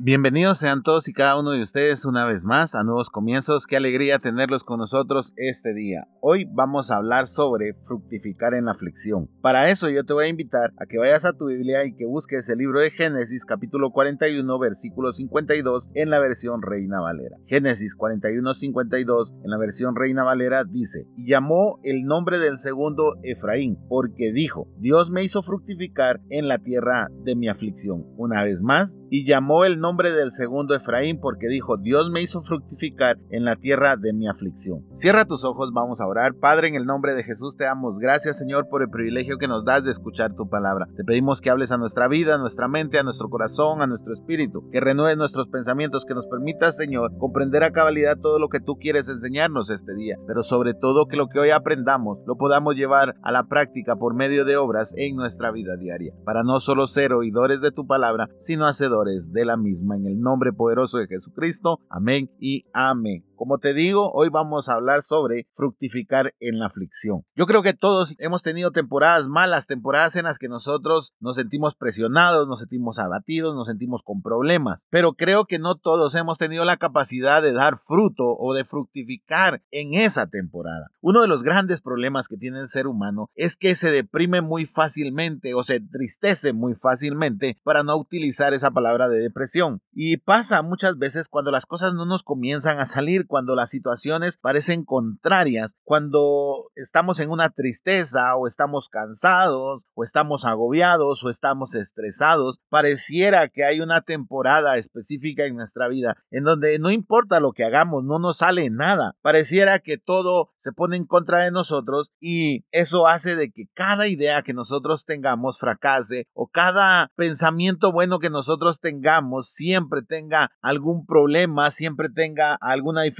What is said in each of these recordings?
Bienvenidos sean todos y cada uno de ustedes una vez más a Nuevos Comienzos. Qué alegría tenerlos con nosotros este día. Hoy vamos a hablar sobre fructificar en la aflicción. Para eso yo te voy a invitar a que vayas a tu Biblia y que busques el libro de Génesis capítulo 41 versículo 52 en la versión Reina Valera. Génesis 41 52 en la versión Reina Valera dice, y llamó el nombre del segundo Efraín, porque dijo, Dios me hizo fructificar en la tierra de mi aflicción. Una vez más, y llamó el nombre del segundo Efraín porque dijo, Dios me hizo fructificar en la tierra de mi aflicción. Cierra tus ojos, vamos a orar. Padre, en el nombre de Jesús te damos gracias, Señor, por el privilegio que nos das de escuchar tu palabra. Te pedimos que hables a nuestra vida, a nuestra mente, a nuestro corazón, a nuestro espíritu, que renueves nuestros pensamientos, que nos permitas, Señor, comprender a cabalidad todo lo que tú quieres enseñarnos este día, pero sobre todo que lo que hoy aprendamos lo podamos llevar a la práctica por medio de obras en nuestra vida diaria, para no solo ser oidores de tu palabra, sino hacedores de la misma en el nombre poderoso de Jesucristo. Amén y amén. Como te digo, hoy vamos a hablar sobre fructificar en la aflicción. Yo creo que todos hemos tenido temporadas malas, temporadas en las que nosotros nos sentimos presionados, nos sentimos abatidos, nos sentimos con problemas, pero creo que no todos hemos tenido la capacidad de dar fruto o de fructificar en esa temporada. Uno de los grandes problemas que tiene el ser humano es que se deprime muy fácilmente o se entristece muy fácilmente para no utilizar esa palabra de depresión. Y pasa muchas veces cuando las cosas no nos comienzan a salir cuando las situaciones parecen contrarias, cuando estamos en una tristeza o estamos cansados o estamos agobiados o estamos estresados, pareciera que hay una temporada específica en nuestra vida en donde no importa lo que hagamos, no nos sale nada. Pareciera que todo se pone en contra de nosotros y eso hace de que cada idea que nosotros tengamos fracase o cada pensamiento bueno que nosotros tengamos siempre tenga algún problema, siempre tenga alguna dificultad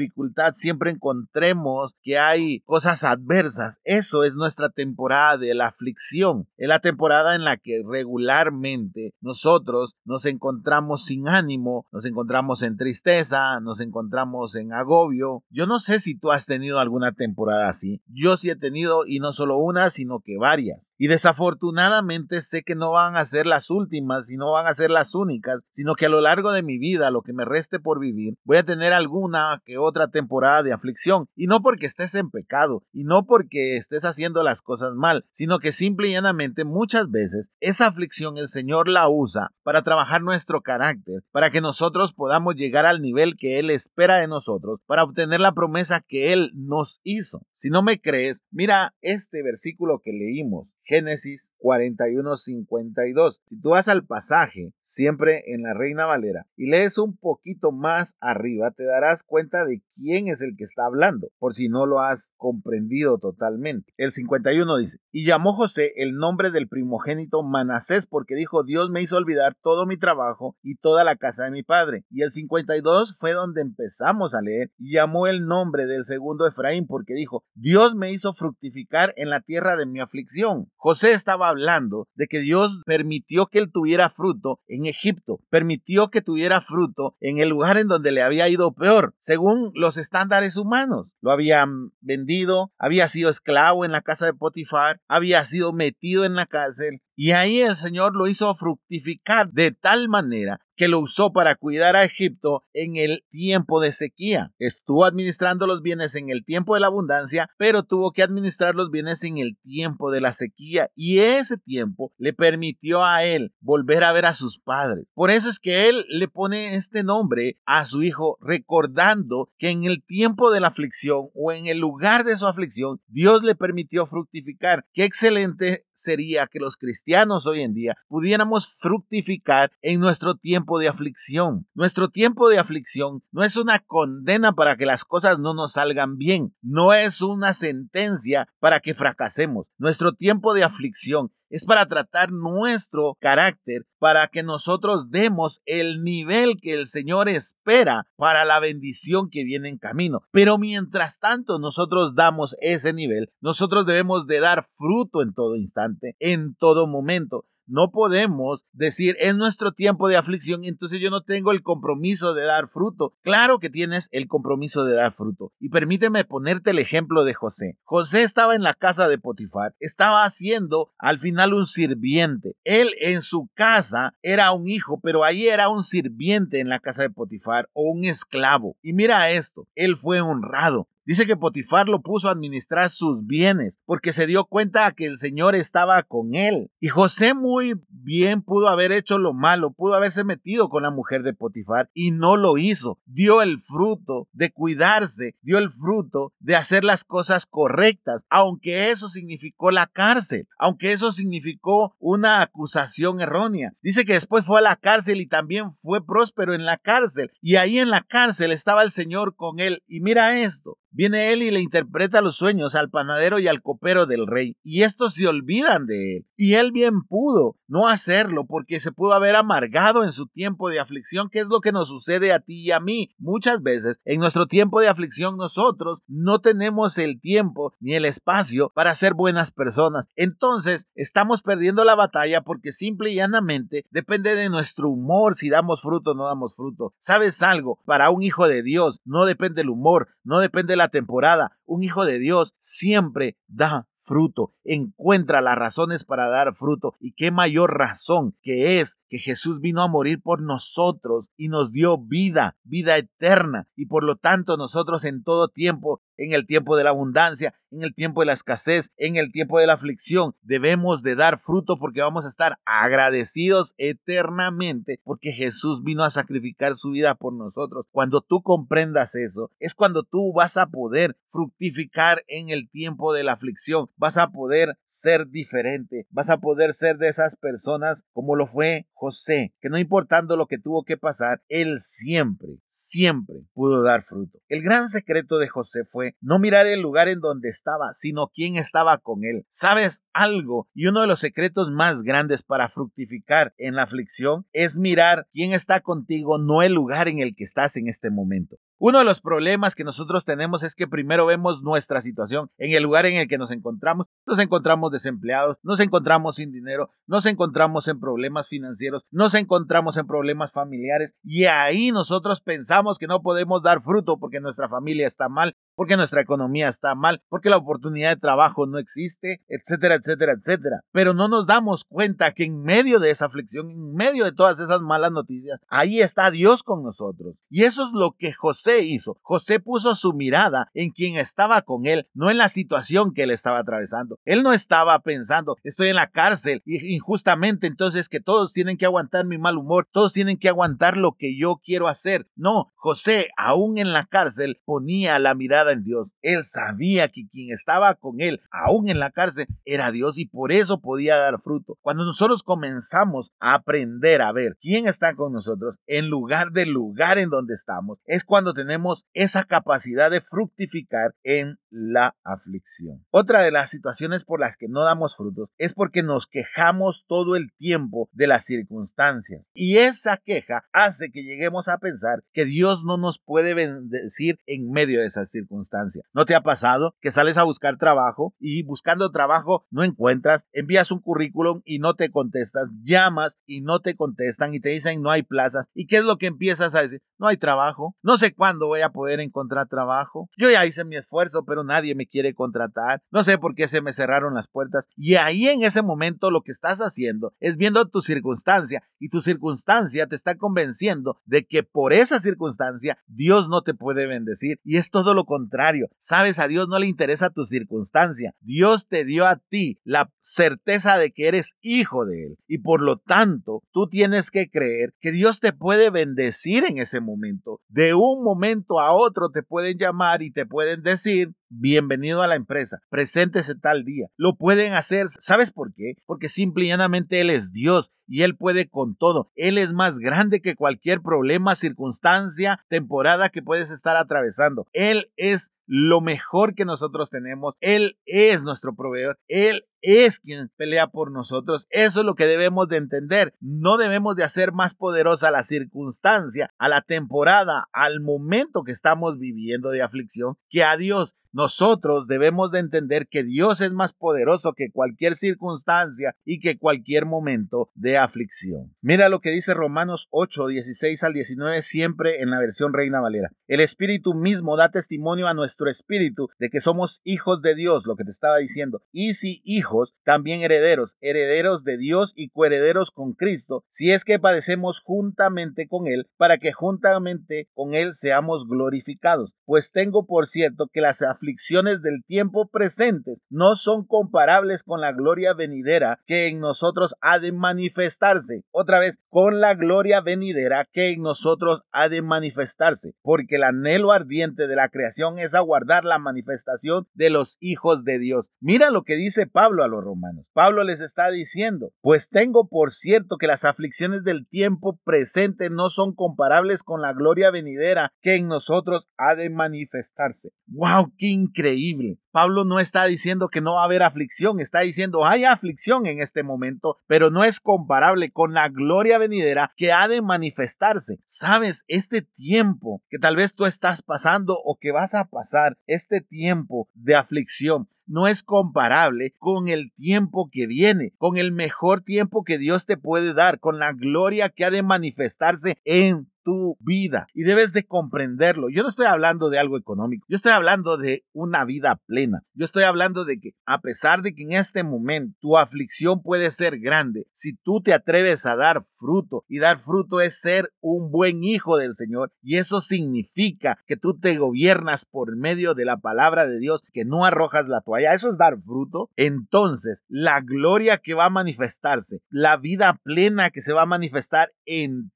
siempre encontremos que hay cosas adversas. Eso es nuestra temporada de la aflicción. Es la temporada en la que regularmente nosotros nos encontramos sin ánimo, nos encontramos en tristeza, nos encontramos en agobio. Yo no sé si tú has tenido alguna temporada así. Yo sí he tenido y no solo una, sino que varias. Y desafortunadamente sé que no van a ser las últimas y no van a ser las únicas, sino que a lo largo de mi vida, lo que me reste por vivir, voy a tener alguna que otra temporada de aflicción. Y no porque estés en pecado, y no porque estés haciendo las cosas mal, sino que simple y llanamente muchas veces esa aflicción el Señor la usa para trabajar nuestro carácter, para que nosotros podamos llegar al nivel que Él espera de nosotros, para obtener la promesa que Él nos hizo. Si no me crees, mira este versículo que leímos, Génesis 41, 52. Si tú vas al pasaje, siempre en la Reina Valera, y lees un poquito más arriba, te darás cuenta de quién es el que está hablando, por si no lo has comprendido totalmente. El 51 dice, y llamó José el nombre del primogénito Manasés, porque dijo, Dios me hizo olvidar todo mi trabajo y toda la casa de mi padre. Y el 52 fue donde empezamos a leer, y llamó el nombre del segundo Efraín, porque dijo, Dios me hizo fructificar en la tierra de mi aflicción. José estaba hablando de que Dios permitió que él tuviera fruto en Egipto, permitió que tuviera fruto en el lugar en donde le había ido peor, según los estándares humanos. Lo habían vendido, había sido esclavo en la casa de Potifar, había sido metido en la cárcel, y ahí el Señor lo hizo fructificar de tal manera que lo usó para cuidar a Egipto en el tiempo de sequía. Estuvo administrando los bienes en el tiempo de la abundancia, pero tuvo que administrar los bienes en el tiempo de la sequía y ese tiempo le permitió a él volver a ver a sus padres. Por eso es que él le pone este nombre a su hijo recordando que en el tiempo de la aflicción o en el lugar de su aflicción Dios le permitió fructificar. Qué excelente sería que los cristianos hoy en día pudiéramos fructificar en nuestro tiempo de aflicción. Nuestro tiempo de aflicción no es una condena para que las cosas no nos salgan bien, no es una sentencia para que fracasemos. Nuestro tiempo de aflicción es para tratar nuestro carácter, para que nosotros demos el nivel que el Señor espera para la bendición que viene en camino. Pero mientras tanto nosotros damos ese nivel, nosotros debemos de dar fruto en todo instante, en todo momento. No podemos decir es nuestro tiempo de aflicción, entonces yo no tengo el compromiso de dar fruto. Claro que tienes el compromiso de dar fruto. Y permíteme ponerte el ejemplo de José. José estaba en la casa de Potifar, estaba haciendo al final un sirviente. Él en su casa era un hijo, pero ahí era un sirviente en la casa de Potifar o un esclavo. Y mira esto, él fue honrado. Dice que Potifar lo puso a administrar sus bienes porque se dio cuenta que el Señor estaba con él. Y José muy bien pudo haber hecho lo malo, pudo haberse metido con la mujer de Potifar y no lo hizo. Dio el fruto de cuidarse, dio el fruto de hacer las cosas correctas, aunque eso significó la cárcel, aunque eso significó una acusación errónea. Dice que después fue a la cárcel y también fue próspero en la cárcel. Y ahí en la cárcel estaba el Señor con él. Y mira esto, Viene él y le interpreta los sueños al panadero y al copero del rey, y estos se olvidan de él. Y él bien pudo no hacerlo porque se pudo haber amargado en su tiempo de aflicción, que es lo que nos sucede a ti y a mí. Muchas veces en nuestro tiempo de aflicción nosotros no tenemos el tiempo ni el espacio para ser buenas personas. Entonces estamos perdiendo la batalla porque simple y llanamente depende de nuestro humor si damos fruto o no damos fruto. ¿Sabes algo? Para un hijo de Dios no depende el humor, no depende la temporada. Un hijo de Dios siempre da fruto, encuentra las razones para dar fruto. Y qué mayor razón que es que Jesús vino a morir por nosotros y nos dio vida, vida eterna. Y por lo tanto nosotros en todo tiempo en el tiempo de la abundancia, en el tiempo de la escasez, en el tiempo de la aflicción. Debemos de dar fruto porque vamos a estar agradecidos eternamente porque Jesús vino a sacrificar su vida por nosotros. Cuando tú comprendas eso, es cuando tú vas a poder fructificar en el tiempo de la aflicción. Vas a poder ser diferente. Vas a poder ser de esas personas como lo fue José, que no importando lo que tuvo que pasar, él siempre, siempre pudo dar fruto. El gran secreto de José fue no mirar el lugar en donde estaba, sino quién estaba con él. ¿Sabes algo? Y uno de los secretos más grandes para fructificar en la aflicción es mirar quién está contigo, no el lugar en el que estás en este momento. Uno de los problemas que nosotros tenemos es que primero vemos nuestra situación en el lugar en el que nos encontramos. Nos encontramos desempleados, nos encontramos sin dinero, nos encontramos en problemas financieros, nos encontramos en problemas familiares y ahí nosotros pensamos que no podemos dar fruto porque nuestra familia está mal, porque nuestra economía está mal, porque la oportunidad de trabajo no existe, etcétera, etcétera, etcétera. Pero no nos damos cuenta que en medio de esa aflicción, en medio de todas esas malas noticias, ahí está Dios con nosotros. Y eso es lo que José hizo. José puso su mirada en quien estaba con él, no en la situación que él estaba atravesando. Él no estaba pensando, estoy en la cárcel injustamente entonces que todos tienen que aguantar mi mal humor, todos tienen que aguantar lo que yo quiero hacer. No, José, aún en la cárcel, ponía la mirada en Dios. Él sabía que quien estaba con él, aún en la cárcel, era Dios y por eso podía dar fruto. Cuando nosotros comenzamos a aprender a ver quién está con nosotros en lugar del lugar en donde estamos, es cuando tenemos esa capacidad de fructificar en la aflicción. Otra de las situaciones por las que no damos frutos es porque nos quejamos todo el tiempo de las circunstancias. Y esa queja hace que lleguemos a pensar que Dios no nos puede bendecir en medio de esas circunstancias. ¿No te ha pasado que sales a buscar trabajo y buscando trabajo no encuentras, envías un currículum y no te contestas, llamas y no te contestan y te dicen no hay plazas? ¿Y qué es lo que empiezas a decir? No hay trabajo, no sé cuándo voy a poder encontrar trabajo. Yo ya hice mi esfuerzo, pero nadie me quiere contratar. No sé por qué se me cerraron las puertas. Y ahí en ese momento lo que estás haciendo es viendo tu circunstancia y tu circunstancia te está convenciendo de que por esa circunstancia Dios no te puede bendecir. Y es todo lo contrario sabes, a Dios no le interesa tu circunstancia. Dios te dio a ti la certeza de que eres hijo de Él. Y por lo tanto, tú tienes que creer que Dios te puede bendecir en ese momento. De un momento a otro te pueden llamar y te pueden decir, bienvenido a la empresa, preséntese tal día. Lo pueden hacer, ¿sabes por qué? Porque simple y llanamente Él es Dios y Él puede con todo. Él es más grande que cualquier problema, circunstancia, temporada que puedes estar atravesando. Él es lo mejor que nosotros tenemos. Él es nuestro proveedor. Él es quien pelea por nosotros. Eso es lo que debemos de entender. No debemos de hacer más poderosa la circunstancia, a la temporada, al momento que estamos viviendo de aflicción, que a Dios. Nosotros debemos de entender que Dios es más poderoso que cualquier circunstancia y que cualquier momento de aflicción. Mira lo que dice Romanos 8, 16 al 19, siempre en la versión Reina Valera. El Espíritu mismo da testimonio a nuestro espíritu de que somos hijos de Dios, lo que te estaba diciendo. Y si hijos, también herederos, herederos de Dios y coherederos con Cristo, si es que padecemos juntamente con Él, para que juntamente con Él seamos glorificados. Pues tengo por cierto que las aflicciones del tiempo presente no son comparables con la gloria venidera que en nosotros ha de manifestarse. Otra vez, con la gloria venidera que en nosotros ha de manifestarse, porque el anhelo ardiente de la creación es aguardar la manifestación de los hijos de Dios. Mira lo que dice Pablo a los romanos. Pablo les está diciendo, pues tengo por cierto que las aflicciones del tiempo presente no son comparables con la gloria venidera que en nosotros ha de manifestarse. ¡Wow! ¡Qué increíble! Pablo no está diciendo que no va a haber aflicción, está diciendo hay aflicción en este momento, pero no es comparable con la gloria venidera que ha de manifestarse. Sabes, este tiempo que tal vez tú estás pasando o que vas a pasar, este tiempo de aflicción, no es comparable con el tiempo que viene, con el mejor tiempo que Dios te puede dar, con la gloria que ha de manifestarse en tu vida y debes de comprenderlo. Yo no estoy hablando de algo económico, yo estoy hablando de una vida plena. Yo estoy hablando de que a pesar de que en este momento tu aflicción puede ser grande, si tú te atreves a dar fruto y dar fruto es ser un buen hijo del Señor y eso significa que tú te gobiernas por medio de la palabra de Dios, que no arrojas la toalla, eso es dar fruto. Entonces, la gloria que va a manifestarse, la vida plena que se va a manifestar en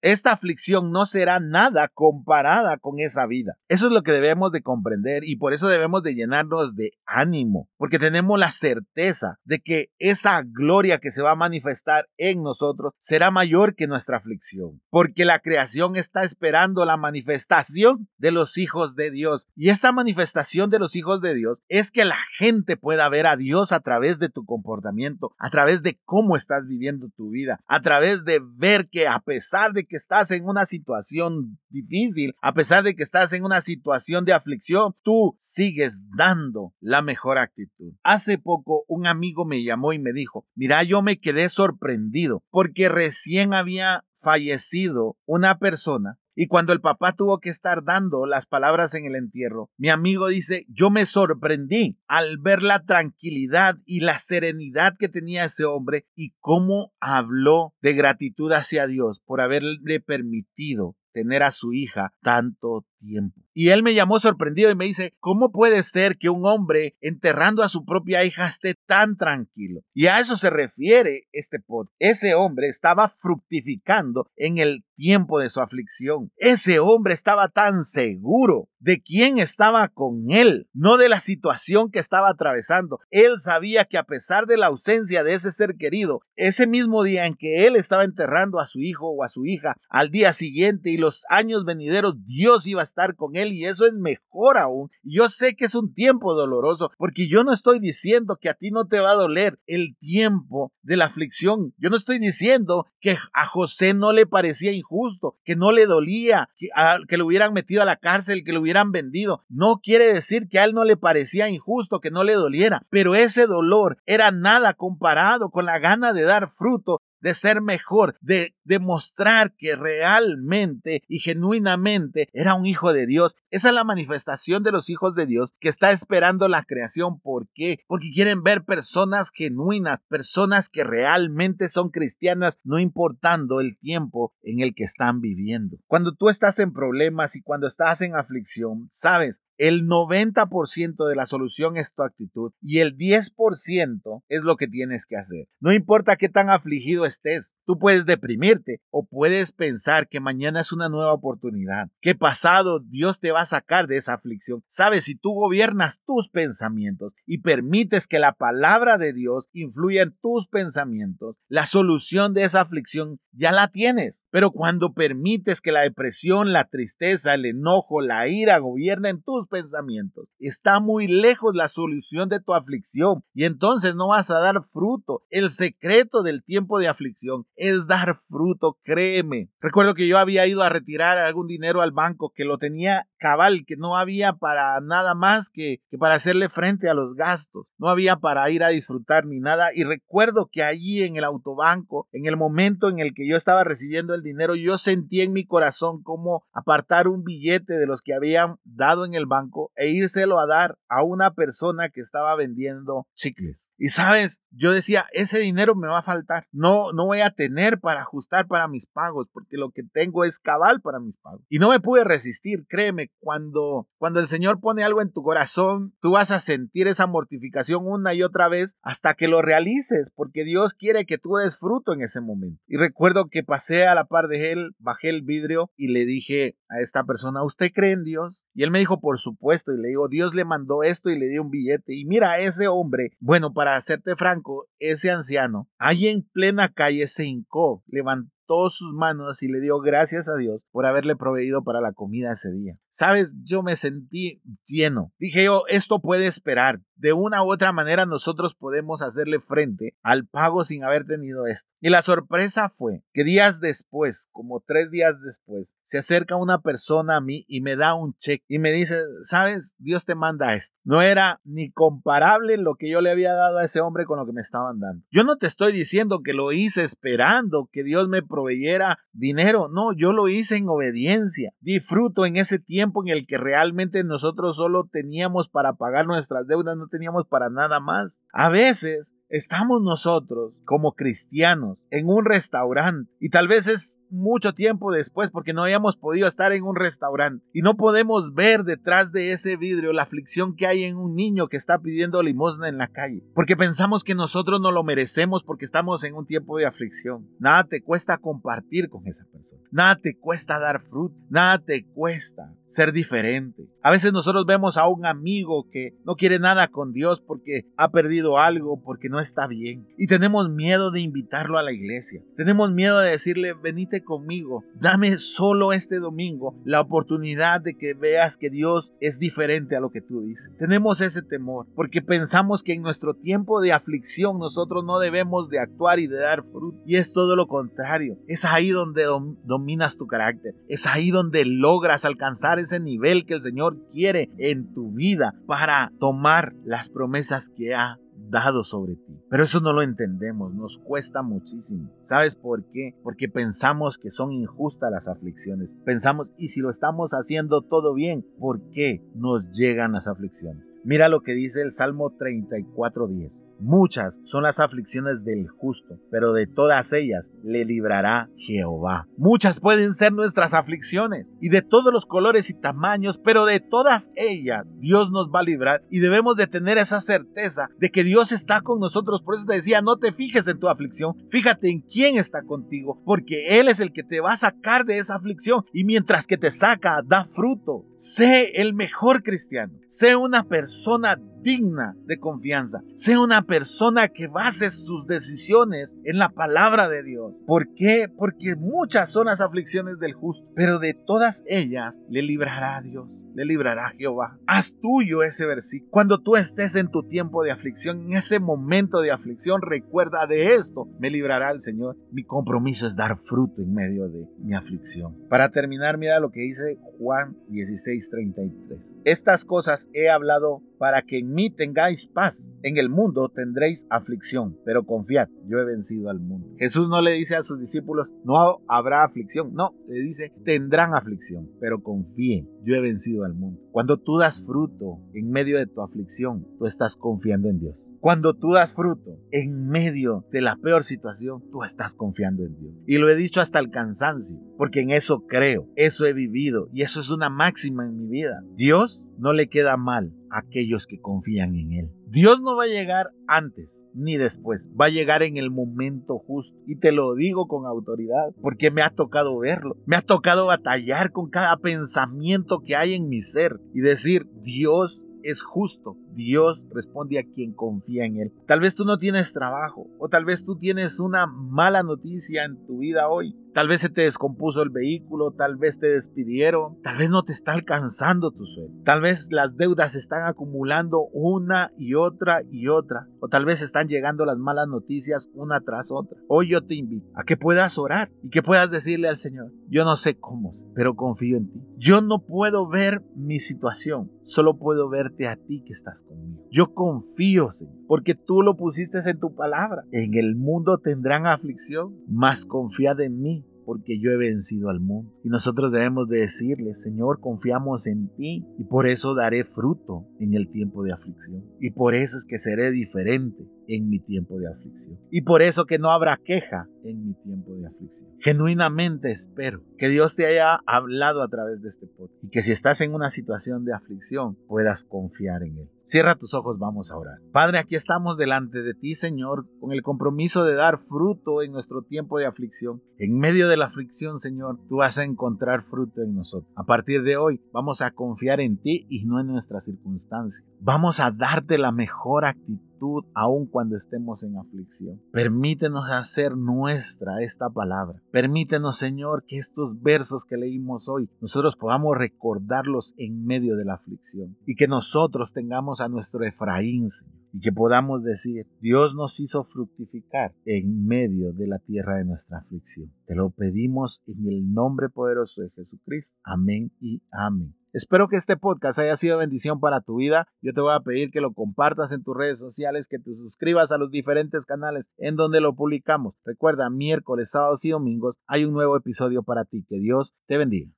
esta aflicción no será nada comparada con esa vida. Eso es lo que debemos de comprender y por eso debemos de llenarnos de ánimo, porque tenemos la certeza de que esa gloria que se va a manifestar en nosotros será mayor que nuestra aflicción, porque la creación está esperando la manifestación de los hijos de Dios. Y esta manifestación de los hijos de Dios es que la gente pueda ver a Dios a través de tu comportamiento, a través de cómo estás viviendo tu vida, a través de ver que a pesar pesar de que estás en una situación difícil, a pesar de que estás en una situación de aflicción, tú sigues dando la mejor actitud. Hace poco un amigo me llamó y me dijo, mira, yo me quedé sorprendido porque recién había fallecido una persona y cuando el papá tuvo que estar dando las palabras en el entierro, mi amigo dice, yo me sorprendí al ver la tranquilidad y la serenidad que tenía ese hombre y cómo habló de gratitud hacia Dios por haberle permitido tener a su hija tanto tiempo. Y él me llamó sorprendido y me dice, ¿cómo puede ser que un hombre enterrando a su propia hija esté tan tranquilo? Y a eso se refiere este pod. Ese hombre estaba fructificando en el tiempo de su aflicción. Ese hombre estaba tan seguro de quién estaba con él, no de la situación que estaba atravesando. Él sabía que a pesar de la ausencia de ese ser querido, ese mismo día en que él estaba enterrando a su hijo o a su hija, al día siguiente y los años venideros, Dios iba a estar con él y eso es mejor aún. Yo sé que es un tiempo doloroso porque yo no estoy diciendo que a ti no te va a doler el tiempo de la aflicción. Yo no estoy diciendo que a José no le parecía injusto, que no le dolía, que, que lo hubieran metido a la cárcel, que lo hubieran vendido. No quiere decir que a él no le parecía injusto, que no le doliera, pero ese dolor era nada comparado con la gana de dar fruto de ser mejor, de demostrar que realmente y genuinamente era un hijo de Dios. Esa es la manifestación de los hijos de Dios que está esperando la creación. ¿Por qué? Porque quieren ver personas genuinas, personas que realmente son cristianas, no importando el tiempo en el que están viviendo. Cuando tú estás en problemas y cuando estás en aflicción, sabes, el 90% de la solución es tu actitud y el 10% es lo que tienes que hacer. No importa qué tan afligido estés, tú puedes deprimir o puedes pensar que mañana es una nueva oportunidad, que pasado Dios te va a sacar de esa aflicción. Sabes, si tú gobiernas tus pensamientos y permites que la palabra de Dios influya en tus pensamientos, la solución de esa aflicción ya la tienes. Pero cuando permites que la depresión, la tristeza, el enojo, la ira gobiernen tus pensamientos, está muy lejos la solución de tu aflicción y entonces no vas a dar fruto. El secreto del tiempo de aflicción es dar fruto, créeme. Recuerdo que yo había ido a retirar algún dinero al banco que lo tenía cabal, que no había para nada más que, para hacerle frente a los gastos. No había para ir a disfrutar ni nada. Y recuerdo que allí en el autobanco, en el momento en el que yo estaba recibiendo el dinero, yo sentí en mi corazón como apartar un billete de los que habían dado en el banco e írselo a dar a una persona que estaba vendiendo chicles. Y sabes, yo decía, ese dinero me va a faltar. No, no voy a tener para ajustar para mis pagos, porque lo que tengo es cabal para mis pagos. Y no me pude resistir, créeme, cuando, cuando el Señor pone algo en tu corazón, tú vas a sentir esa mortificación una y otra vez hasta que lo realices, porque Dios quiere que tú des fruto en ese momento. Y recuerdo que pasé a la par de él, bajé el vidrio y le dije a esta persona, ¿usted cree en Dios? Y él me dijo, por supuesto, y le digo, Dios le mandó esto y le dio un billete. Y mira, ese hombre, bueno, para hacerte franco, ese anciano, ahí en plena calle se hincó, levantó todas sus manos y le dio gracias a Dios por haberle proveído para la comida ese día. Sabes, yo me sentí lleno. Dije yo, esto puede esperar. De una u otra manera nosotros podemos hacerle frente al pago sin haber tenido esto. Y la sorpresa fue que días después, como tres días después, se acerca una persona a mí y me da un cheque y me dice, sabes, Dios te manda esto. No era ni comparable lo que yo le había dado a ese hombre con lo que me estaban dando. Yo no te estoy diciendo que lo hice esperando que Dios me proveyera dinero. No, yo lo hice en obediencia. Disfruto en ese tiempo en el que realmente nosotros solo teníamos para pagar nuestras deudas, no teníamos para nada más. A veces estamos nosotros como cristianos en un restaurante y tal vez es mucho tiempo después porque no hayamos podido estar en un restaurante y no podemos ver detrás de ese vidrio la aflicción que hay en un niño que está pidiendo limosna en la calle porque pensamos que nosotros no lo merecemos porque estamos en un tiempo de aflicción. Nada te cuesta compartir con esa persona. Nada te cuesta dar fruto. Nada te cuesta ser diferente. A veces nosotros vemos a un amigo que no quiere nada con Dios porque ha perdido algo, porque no está bien. Y tenemos miedo de invitarlo a la iglesia. Tenemos miedo de decirle, venite conmigo. Dame solo este domingo la oportunidad de que veas que Dios es diferente a lo que tú dices. Tenemos ese temor porque pensamos que en nuestro tiempo de aflicción nosotros no debemos de actuar y de dar fruto. Y es todo lo contrario. Es ahí donde dominas tu carácter. Es ahí donde logras alcanzar ese nivel que el Señor quiere en tu vida para tomar las promesas que ha dado sobre ti. Pero eso no lo entendemos, nos cuesta muchísimo. ¿Sabes por qué? Porque pensamos que son injustas las aflicciones. Pensamos, y si lo estamos haciendo todo bien, ¿por qué nos llegan las aflicciones? Mira lo que dice el Salmo 34.10. Muchas son las aflicciones del justo, pero de todas ellas le librará Jehová. Muchas pueden ser nuestras aflicciones y de todos los colores y tamaños, pero de todas ellas Dios nos va a librar y debemos de tener esa certeza de que Dios está con nosotros. Por eso te decía, no te fijes en tu aflicción, fíjate en quién está contigo, porque Él es el que te va a sacar de esa aflicción y mientras que te saca, da fruto. Sé el mejor cristiano, sé una persona persona digna de confianza. Sea una persona que base sus decisiones en la palabra de Dios. ¿Por qué? Porque muchas son las aflicciones del justo, pero de todas ellas le librará Dios, le librará Jehová. Haz tuyo ese versículo. Cuando tú estés en tu tiempo de aflicción, en ese momento de aflicción, recuerda de esto, me librará el Señor. Mi compromiso es dar fruto en medio de mi aflicción. Para terminar, mira lo que dice Juan 16:33. Estas cosas he hablado para que en mí tengáis paz. En el mundo tendréis aflicción, pero confiad, yo he vencido al mundo. Jesús no le dice a sus discípulos, no habrá aflicción, no, le dice, tendrán aflicción, pero confíen, yo he vencido al mundo. Cuando tú das fruto en medio de tu aflicción, tú estás confiando en Dios. Cuando tú das fruto en medio de la peor situación, tú estás confiando en Dios. Y lo he dicho hasta el cansancio, porque en eso creo, eso he vivido y eso es una máxima en mi vida. Dios no le queda mal aquellos que confían en Él. Dios no va a llegar antes ni después, va a llegar en el momento justo. Y te lo digo con autoridad, porque me ha tocado verlo. Me ha tocado batallar con cada pensamiento que hay en mi ser y decir, Dios es justo. Dios responde a quien confía en Él. Tal vez tú no tienes trabajo o tal vez tú tienes una mala noticia en tu vida hoy. Tal vez se te descompuso el vehículo, tal vez te despidieron, tal vez no te está alcanzando tu sueldo, tal vez las deudas se están acumulando una y otra y otra, o tal vez están llegando las malas noticias una tras otra. Hoy yo te invito a que puedas orar y que puedas decirle al Señor, yo no sé cómo, pero confío en ti. Yo no puedo ver mi situación, solo puedo verte a ti que estás Yo confío, Señor, porque tú lo pusiste en tu palabra. En el mundo tendrán aflicción, mas confiad en mí porque yo he vencido al mundo. Y nosotros debemos de decirle, Señor, confiamos en ti y por eso daré fruto en el tiempo de aflicción. Y por eso es que seré diferente en mi tiempo de aflicción. Y por eso que no habrá queja en mi tiempo de aflicción. Genuinamente espero que Dios te haya hablado a través de este podcast y que si estás en una situación de aflicción puedas confiar en Él. Cierra tus ojos, vamos a orar. Padre, aquí estamos delante de ti, Señor, con el compromiso de dar fruto en nuestro tiempo de aflicción. En medio de la aflicción, Señor, tú vas a encontrar fruto en nosotros. A partir de hoy, vamos a confiar en ti y no en nuestras circunstancias. Vamos a darte la mejor actitud aun cuando estemos en aflicción. Permítenos hacer nuestra esta palabra. Permítenos, Señor, que estos versos que leímos hoy, nosotros podamos recordarlos en medio de la aflicción y que nosotros tengamos a nuestro Efraín, Señor, y que podamos decir, Dios nos hizo fructificar en medio de la tierra de nuestra aflicción. Te lo pedimos en el nombre poderoso de Jesucristo. Amén y amén. Espero que este podcast haya sido bendición para tu vida. Yo te voy a pedir que lo compartas en tus redes sociales, que te suscribas a los diferentes canales en donde lo publicamos. Recuerda, miércoles, sábados y domingos hay un nuevo episodio para ti. Que Dios te bendiga.